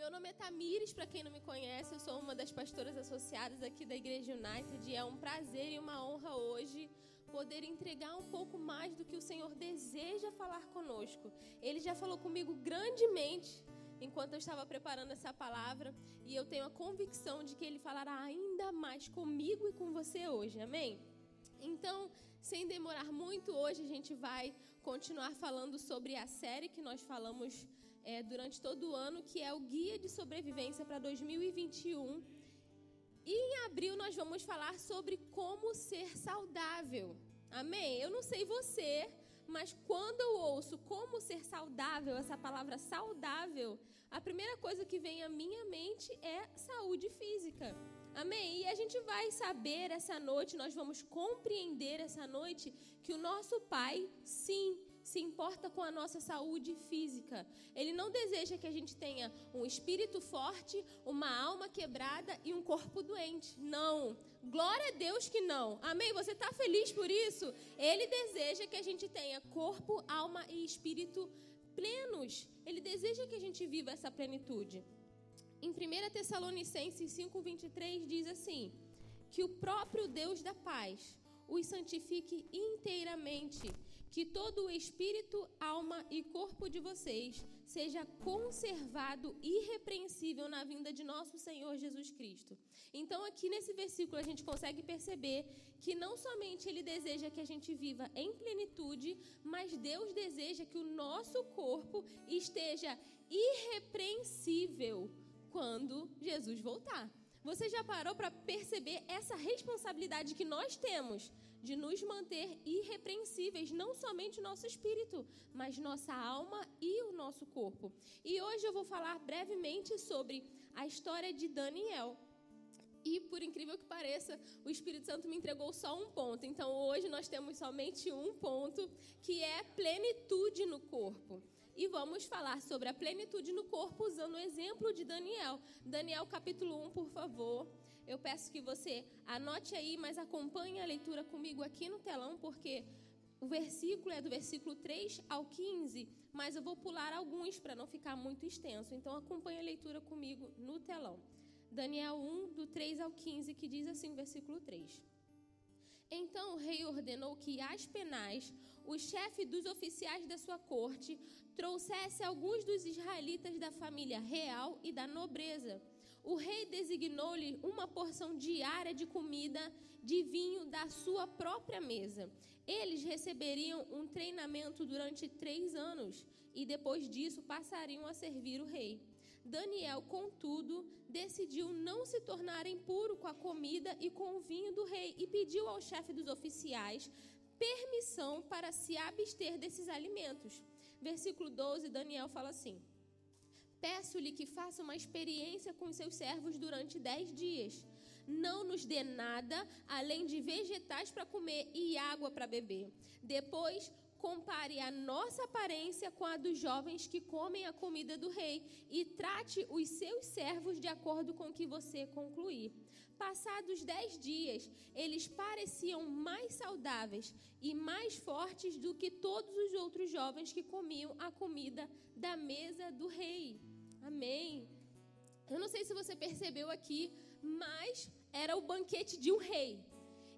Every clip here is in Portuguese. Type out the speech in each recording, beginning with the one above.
Meu nome é Tamires, para quem não me conhece, eu sou uma das pastoras associadas aqui da Igreja United e é um prazer e uma honra hoje poder entregar um pouco mais do que o Senhor deseja falar conosco. Ele já falou comigo grandemente enquanto eu estava preparando essa palavra e eu tenho a convicção de que ele falará ainda mais comigo e com você hoje. Amém? Então, sem demorar muito, hoje a gente vai continuar falando sobre a série que nós falamos é, durante todo o ano, que é o Guia de Sobrevivência para 2021. E em abril nós vamos falar sobre como ser saudável. Amém? Eu não sei você, mas quando eu ouço como ser saudável, essa palavra saudável, a primeira coisa que vem à minha mente é saúde física. Amém? E a gente vai saber essa noite, nós vamos compreender essa noite que o nosso Pai, sim, se importa com a nossa saúde física. Ele não deseja que a gente tenha um espírito forte, uma alma quebrada e um corpo doente. Não. Glória a Deus que não. Amém? Você está feliz por isso? Ele deseja que a gente tenha corpo, alma e espírito plenos. Ele deseja que a gente viva essa plenitude. Em 1 Tessalonicenses 5,23 diz assim: Que o próprio Deus da paz os santifique inteiramente que todo o espírito, alma e corpo de vocês seja conservado irrepreensível na vinda de nosso Senhor Jesus Cristo. Então, aqui nesse versículo, a gente consegue perceber que não somente Ele deseja que a gente viva em plenitude, mas Deus deseja que o nosso corpo esteja irrepreensível quando Jesus voltar. Você já parou para perceber essa responsabilidade que nós temos de nos manter irrepreensíveis, não somente o nosso espírito, mas nossa alma e o nosso corpo. E hoje eu vou falar brevemente sobre a história de Daniel. E por incrível que pareça, o Espírito Santo me entregou só um ponto. Então hoje nós temos somente um ponto, que é plenitude no corpo. E vamos falar sobre a plenitude no corpo usando o exemplo de Daniel. Daniel capítulo 1, por favor. Eu peço que você anote aí, mas acompanhe a leitura comigo aqui no telão, porque o versículo é do versículo 3 ao 15, mas eu vou pular alguns para não ficar muito extenso. Então acompanhe a leitura comigo no telão. Daniel 1, do 3 ao 15, que diz assim, versículo 3. Então o rei ordenou que Aspenaz, o chefe dos oficiais da sua corte, trouxesse alguns dos israelitas da família real e da nobreza o rei designou-lhe uma porção diária de comida, de vinho da sua própria mesa. Eles receberiam um treinamento durante três anos e depois disso passariam a servir o rei. Daniel, contudo, decidiu não se tornar impuro com a comida e com o vinho do rei e pediu ao chefe dos oficiais permissão para se abster desses alimentos. Versículo 12, Daniel fala assim. Peço-lhe que faça uma experiência com seus servos durante dez dias. Não nos dê nada além de vegetais para comer e água para beber. Depois, compare a nossa aparência com a dos jovens que comem a comida do rei e trate os seus servos de acordo com o que você concluir. Passados dez dias, eles pareciam mais saudáveis e mais fortes do que todos os outros jovens que comiam a comida da mesa do rei. Amém. Eu não sei se você percebeu aqui, mas era o banquete de um rei.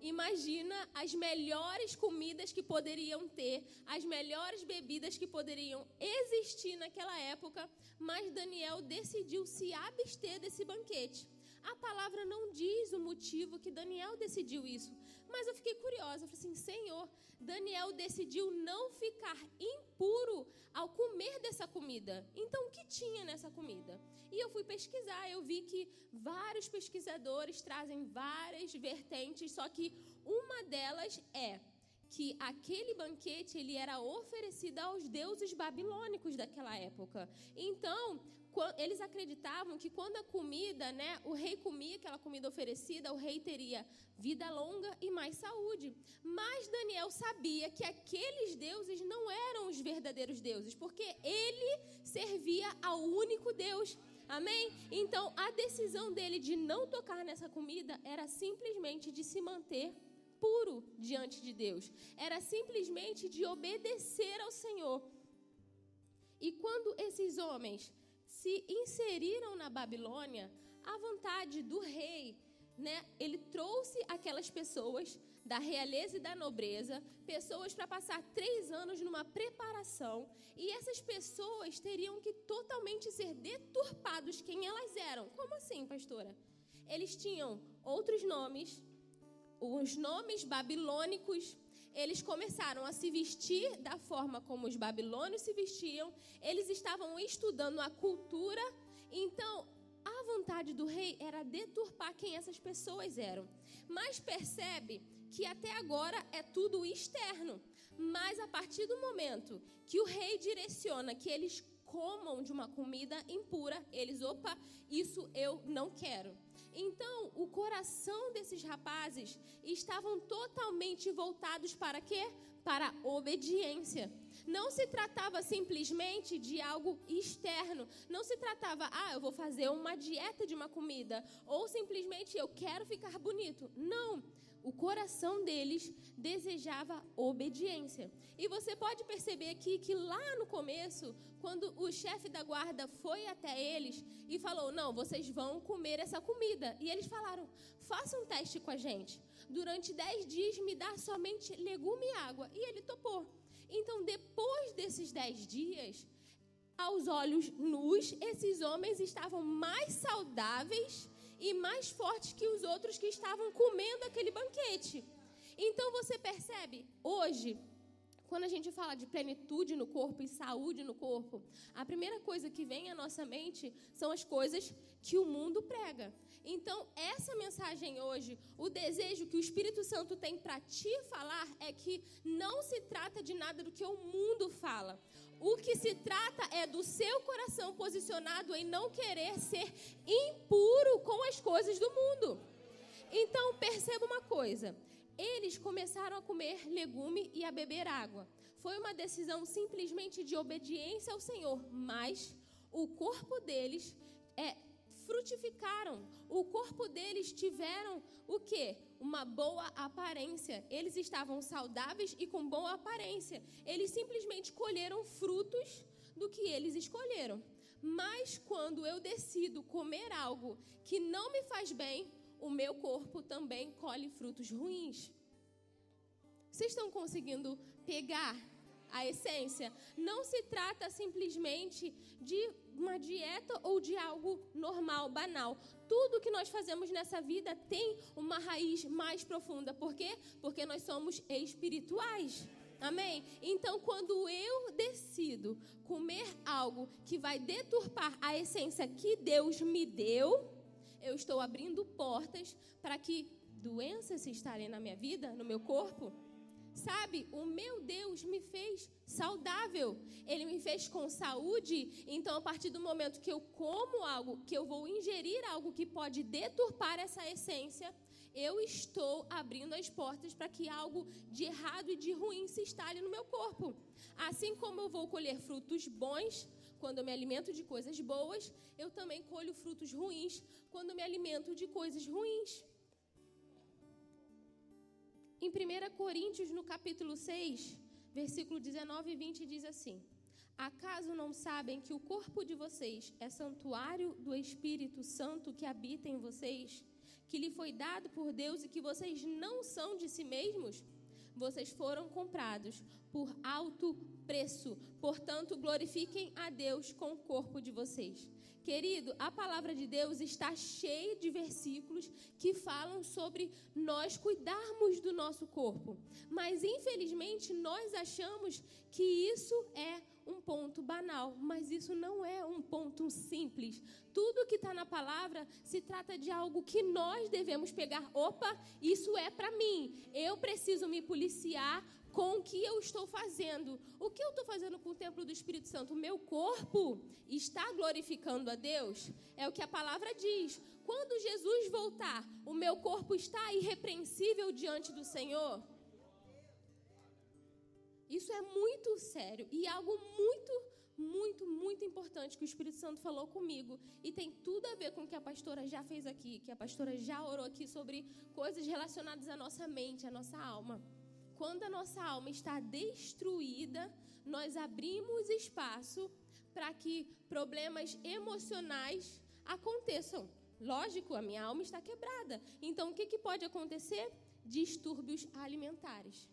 Imagina as melhores comidas que poderiam ter, as melhores bebidas que poderiam existir naquela época, mas Daniel decidiu se abster desse banquete. A palavra não diz o motivo que Daniel decidiu isso, mas eu fiquei curiosa. Eu falei assim: Senhor, Daniel decidiu não ficar impuro ao comer dessa comida. Então, o que tinha nessa comida? E eu fui pesquisar. Eu vi que vários pesquisadores trazem várias vertentes, só que uma delas é que aquele banquete ele era oferecido aos deuses babilônicos daquela época. Então, eles acreditavam que quando a comida, né, o rei comia aquela comida oferecida, o rei teria vida longa e mais saúde. Mas Daniel sabia que aqueles deuses não eram os verdadeiros deuses, porque ele servia ao único Deus. Amém? Então, a decisão dele de não tocar nessa comida era simplesmente de se manter puro diante de Deus. Era simplesmente de obedecer ao Senhor. E quando esses homens se inseriram na Babilônia à vontade do rei. Né? Ele trouxe aquelas pessoas da realeza e da nobreza, pessoas para passar três anos numa preparação, e essas pessoas teriam que totalmente ser deturpados quem elas eram. Como assim, pastora? Eles tinham outros nomes, os nomes babilônicos, eles começaram a se vestir da forma como os babilônios se vestiam, eles estavam estudando a cultura, então a vontade do rei era deturpar quem essas pessoas eram. Mas percebe que até agora é tudo externo. Mas a partir do momento que o rei direciona que eles comam de uma comida impura, eles, opa, isso eu não quero. Então, o coração desses rapazes estavam totalmente voltados para quê? Para obediência. Não se tratava simplesmente de algo externo. Não se tratava, ah, eu vou fazer uma dieta de uma comida. Ou simplesmente eu quero ficar bonito. Não o coração deles desejava obediência. E você pode perceber aqui que lá no começo, quando o chefe da guarda foi até eles e falou: Não, vocês vão comer essa comida. E eles falaram: Faça um teste com a gente. Durante dez dias me dá somente legume e água. E ele topou. Então, depois desses dez dias, aos olhos nus, esses homens estavam mais saudáveis e mais fortes que os outros que estavam comendo aquele banquete. Então você percebe, hoje, quando a gente fala de plenitude no corpo e saúde no corpo, a primeira coisa que vem à nossa mente são as coisas que o mundo prega. Então, essa mensagem hoje, o desejo que o Espírito Santo tem para te falar é que não se trata de nada do que o mundo fala. O que se trata é do seu coração posicionado em não querer ser impuro com as coisas do mundo. Então, perceba uma coisa: eles começaram a comer legume e a beber água. Foi uma decisão simplesmente de obediência ao Senhor, mas o corpo deles é, frutificaram. O corpo deles tiveram o quê? Uma boa aparência. Eles estavam saudáveis e com boa aparência. Eles simplesmente colheram frutos do que eles escolheram. Mas quando eu decido comer algo que não me faz bem, o meu corpo também colhe frutos ruins. Vocês estão conseguindo pegar a essência? Não se trata simplesmente de uma dieta ou de algo normal, banal. Tudo que nós fazemos nessa vida tem uma raiz mais profunda. Por quê? Porque nós somos espirituais. Amém? Então, quando eu decido comer algo que vai deturpar a essência que Deus me deu, eu estou abrindo portas para que doenças se instalem na minha vida, no meu corpo Sabe, o meu Deus me fez saudável. Ele me fez com saúde. Então, a partir do momento que eu como algo, que eu vou ingerir algo que pode deturpar essa essência, eu estou abrindo as portas para que algo de errado e de ruim se instale no meu corpo. Assim como eu vou colher frutos bons quando eu me alimento de coisas boas, eu também colho frutos ruins quando me alimento de coisas ruins. Em 1 Coríntios, no capítulo 6, versículo 19 e 20, diz assim: Acaso não sabem que o corpo de vocês é santuário do Espírito Santo que habita em vocês, que lhe foi dado por Deus e que vocês não são de si mesmos? Vocês foram comprados por alto preço, portanto, glorifiquem a Deus com o corpo de vocês. Querido, a palavra de Deus está cheia de versículos que falam sobre nós cuidarmos do nosso corpo. Mas, infelizmente, nós achamos que isso é um ponto banal, mas isso não é um ponto simples. Tudo que está na palavra se trata de algo que nós devemos pegar. Opa, isso é para mim. Eu preciso me policiar com o que eu estou fazendo. O que eu estou fazendo com o templo do Espírito Santo? O meu corpo está glorificando a Deus? É o que a palavra diz. Quando Jesus voltar, o meu corpo está irrepreensível diante do Senhor? Isso é muito sério e algo muito, muito, muito importante que o Espírito Santo falou comigo. E tem tudo a ver com o que a pastora já fez aqui, que a pastora já orou aqui sobre coisas relacionadas à nossa mente, à nossa alma. Quando a nossa alma está destruída, nós abrimos espaço para que problemas emocionais aconteçam. Lógico, a minha alma está quebrada. Então, o que, que pode acontecer? Distúrbios alimentares.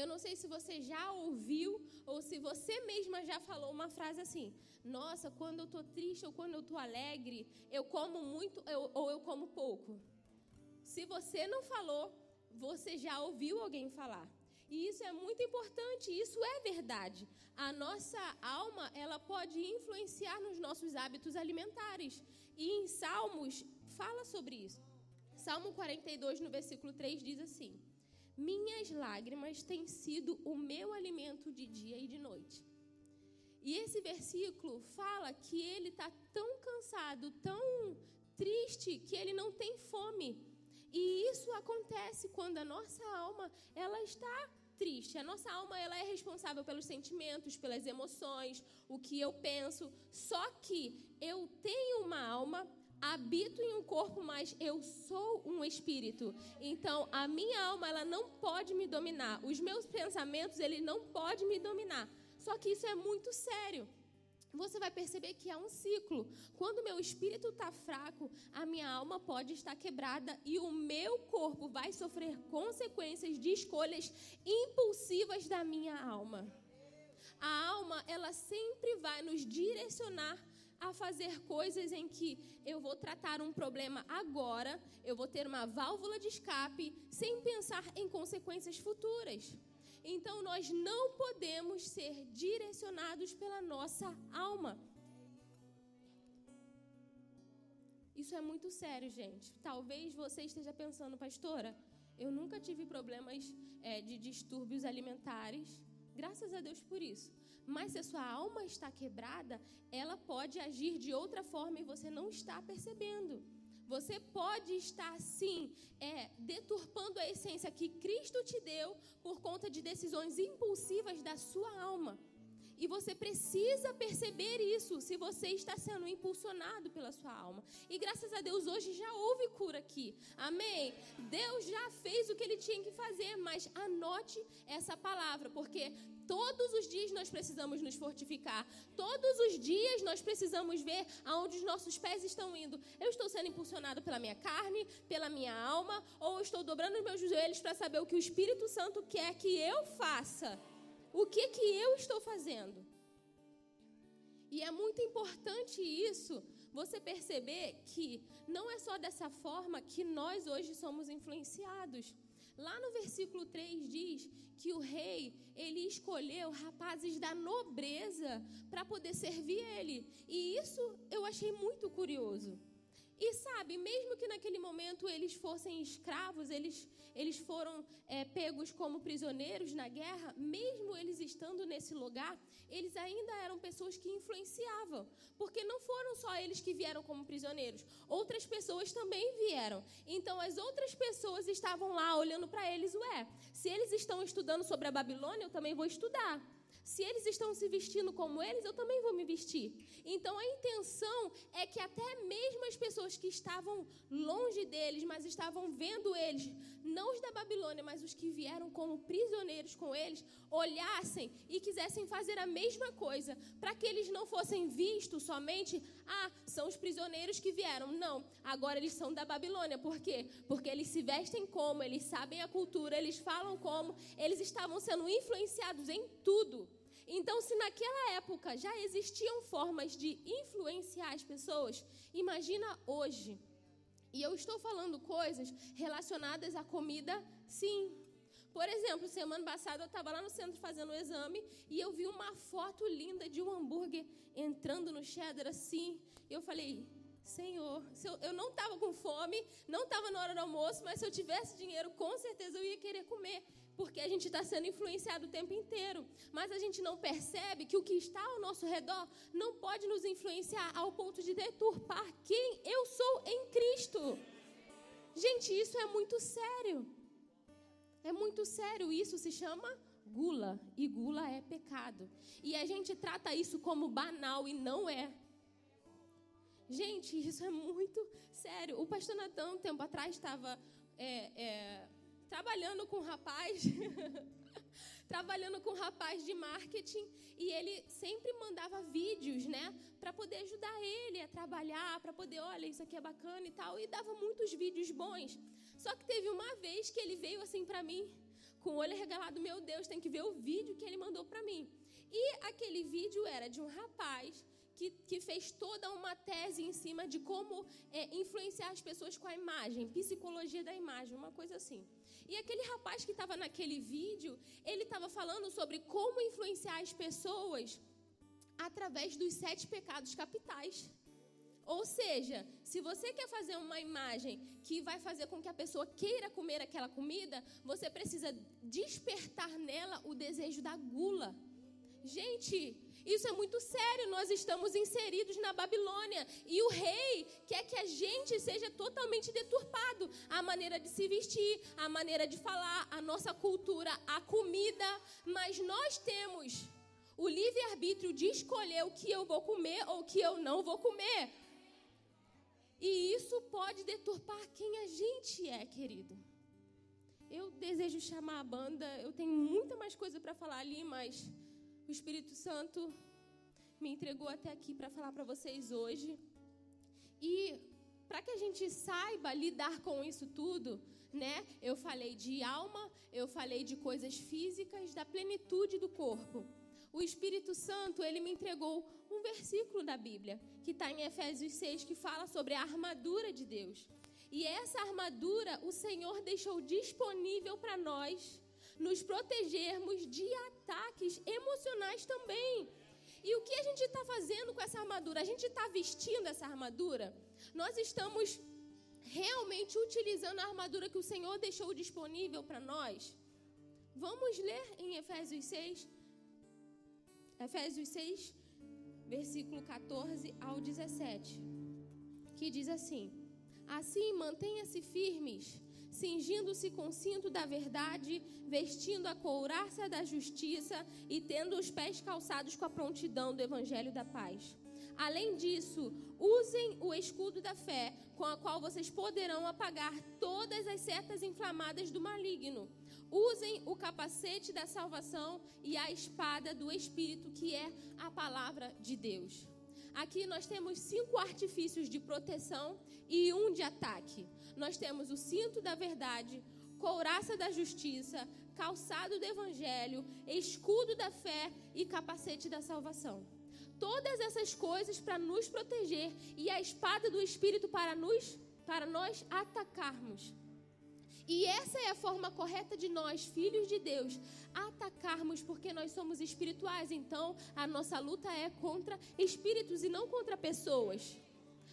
Eu não sei se você já ouviu ou se você mesma já falou uma frase assim: Nossa, quando eu estou triste ou quando eu estou alegre, eu como muito eu, ou eu como pouco. Se você não falou, você já ouviu alguém falar. E isso é muito importante, isso é verdade. A nossa alma, ela pode influenciar nos nossos hábitos alimentares. E em Salmos fala sobre isso. Salmo 42, no versículo 3 diz assim: Minhas lágrimas têm sido o meu alimento de dia e de noite. E esse versículo fala que ele está tão cansado, tão triste, que ele não tem fome. E isso acontece quando a nossa alma ela está triste. A nossa alma ela é responsável pelos sentimentos, pelas emoções, o que eu penso. Só que eu tenho uma alma, habito em um corpo, mas eu sou um espírito. Então, a minha alma ela não pode me dominar. Os meus pensamentos ele não pode me dominar. Só que isso é muito sério você vai perceber que é um ciclo. Quando meu espírito está fraco, a minha alma pode estar quebrada e o meu corpo vai sofrer consequências de escolhas impulsivas da minha alma. A alma, ela sempre vai nos direcionar a fazer coisas em que eu vou tratar um problema agora, eu vou ter uma válvula de escape, sem pensar em consequências futuras. Então nós não podemos ser direcionados pela nossa alma. Isso é muito sério, gente. Talvez você esteja pensando, pastora, eu nunca tive problemas é, de distúrbios alimentares. Graças a Deus por isso. Mas se a sua alma está quebrada, ela pode agir de outra forma e você não está percebendo. Você pode estar, sim, é, deturpando a essência que Cristo te deu por conta de decisões impulsivas da sua alma. E você precisa perceber isso se você está sendo impulsionado pela sua alma. E graças a Deus hoje já houve cura aqui. Amém? Deus já fez o que ele tinha que fazer, mas anote essa palavra, porque todos os dias nós precisamos nos fortificar. Todos os dias nós precisamos ver aonde os nossos pés estão indo. Eu estou sendo impulsionado pela minha carne, pela minha alma, ou estou dobrando os meus joelhos para saber o que o Espírito Santo quer que eu faça? O que que eu estou fazendo? E é muito importante isso, você perceber que não é só dessa forma que nós hoje somos influenciados. Lá no versículo 3 diz que o rei, ele escolheu rapazes da nobreza para poder servir ele. E isso eu achei muito curioso. E sabe, mesmo que naquele momento eles fossem escravos, eles, eles foram é, pegos como prisioneiros na guerra, mesmo eles estando nesse lugar, eles ainda eram pessoas que influenciavam. Porque não foram só eles que vieram como prisioneiros, outras pessoas também vieram. Então as outras pessoas estavam lá olhando para eles, ué, se eles estão estudando sobre a Babilônia, eu também vou estudar. Se eles estão se vestindo como eles, eu também vou me vestir. Então a intenção é que até mesmo as pessoas que estavam longe deles, mas estavam vendo eles, não os da Babilônia, mas os que vieram como prisioneiros com eles, olhassem e quisessem fazer a mesma coisa, para que eles não fossem vistos somente, ah, são os prisioneiros que vieram. Não, agora eles são da Babilônia. Por quê? Porque eles se vestem como, eles sabem a cultura, eles falam como, eles estavam sendo influenciados em tudo. Então, se naquela época já existiam formas de influenciar as pessoas, imagina hoje. E eu estou falando coisas relacionadas à comida, sim. Por exemplo, semana passada eu estava lá no centro fazendo o exame e eu vi uma foto linda de um hambúrguer entrando no cheddar assim. E eu falei, Senhor, eu, eu, não estava com fome, não estava na hora do almoço, mas se eu tivesse dinheiro, com certeza eu ia querer comer porque a gente está sendo influenciado o tempo inteiro. Mas a gente não percebe que o que está ao nosso redor não pode nos influenciar ao ponto de deturpar quem eu sou em Cristo. Gente, isso é muito sério. É muito sério. Isso se chama gula. E gula é pecado. E a gente trata isso como banal e não é. Gente, isso é muito sério. O pastor Natan, um tempo atrás, estava é, é, trabalhando com um rapaz, trabalhando com um rapaz de marketing e ele sempre mandava vídeos, né, para poder ajudar ele a trabalhar, para poder, olha, isso aqui é bacana e tal, e dava muitos vídeos bons. Só que teve uma vez que ele veio assim para mim, com o olho regalado, meu Deus, tem que ver o vídeo que ele mandou para mim. E aquele vídeo era de um rapaz que, que fez toda uma tese em cima de como é, influenciar as pessoas com a imagem, psicologia da imagem, uma coisa assim. E aquele rapaz que estava naquele vídeo, ele estava falando sobre como influenciar as pessoas através dos sete pecados capitais. Ou seja, se você quer fazer uma imagem que vai fazer com que a pessoa queira comer aquela comida, você precisa despertar nela o desejo da gula. Gente, isso é muito sério. Nós estamos inseridos na Babilônia e o rei quer que a gente seja totalmente deturpado. A maneira de se vestir, a maneira de falar, a nossa cultura, a comida. Mas nós temos o livre-arbítrio de escolher o que eu vou comer ou o que eu não vou comer. E isso pode deturpar quem a gente é, querido. Eu desejo chamar a banda, eu tenho muita mais coisa para falar ali, mas o Espírito Santo me entregou até aqui para falar para vocês hoje. E para que a gente saiba lidar com isso tudo, né? Eu falei de alma, eu falei de coisas físicas, da plenitude do corpo. O Espírito Santo, ele me entregou um versículo da Bíblia, que está em Efésios 6, que fala sobre a armadura de Deus. E essa armadura o Senhor deixou disponível para nós nos protegermos de ataques emocionais também. E o que a gente está fazendo com essa armadura? A gente está vestindo essa armadura? Nós estamos realmente utilizando a armadura que o Senhor deixou disponível para nós? Vamos ler em Efésios 6, Efésios 6, versículo 14 ao 17, que diz assim: Assim mantenha-se firmes cingindo-se com cinto da verdade, vestindo a couraça da justiça e tendo os pés calçados com a prontidão do evangelho da paz. Além disso, usem o escudo da fé, com a qual vocês poderão apagar todas as setas inflamadas do maligno. Usem o capacete da salvação e a espada do Espírito, que é a palavra de Deus. Aqui nós temos cinco artifícios de proteção e um de ataque nós temos o cinto da verdade, couraça da justiça, calçado do evangelho, escudo da fé e capacete da salvação. Todas essas coisas para nos proteger e a espada do espírito para nos para nós atacarmos. E essa é a forma correta de nós, filhos de Deus, atacarmos, porque nós somos espirituais. Então, a nossa luta é contra espíritos e não contra pessoas.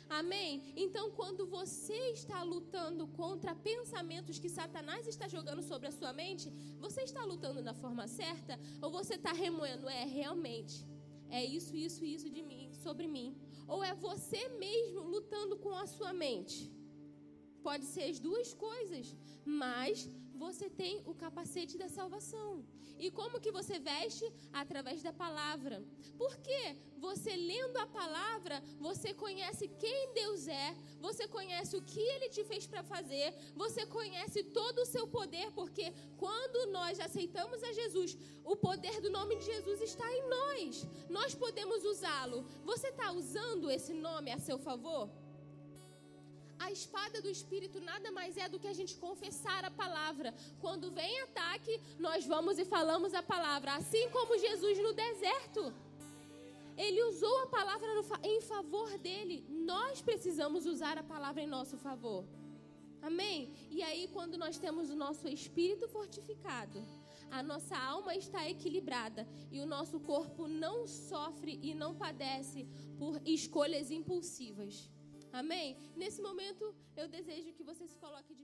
Amém? Então, quando você está lutando contra pensamentos que Satanás está jogando sobre a sua mente, você está lutando da forma certa ou você está remoendo? É, realmente. É isso, isso, isso de mim, sobre mim. Ou é você mesmo lutando com a sua mente? Pode ser as duas coisas, mas você tem o capacete da salvação. E como que você veste? Através da palavra. Porque você lendo a palavra, você conhece quem Deus é, você conhece o que ele te fez para fazer, você conhece todo o seu poder, porque quando nós aceitamos a Jesus, o poder do nome de Jesus está em nós. Nós podemos usá-lo. Você está usando esse nome a seu favor? A espada do Espírito nada mais é do que a gente confessar a palavra. Quando vem ataque, nós vamos e falamos a palavra. Assim como Jesus no deserto. Ele usou a palavra em favor dele. Nós precisamos usar a palavra em nosso favor. Amém? E aí, quando nós temos o nosso espírito fortificado, a nossa alma está equilibrada e o nosso corpo não sofre e não padece por escolhas impulsivas. Amém? Nesse momento, eu desejo que você se coloque de.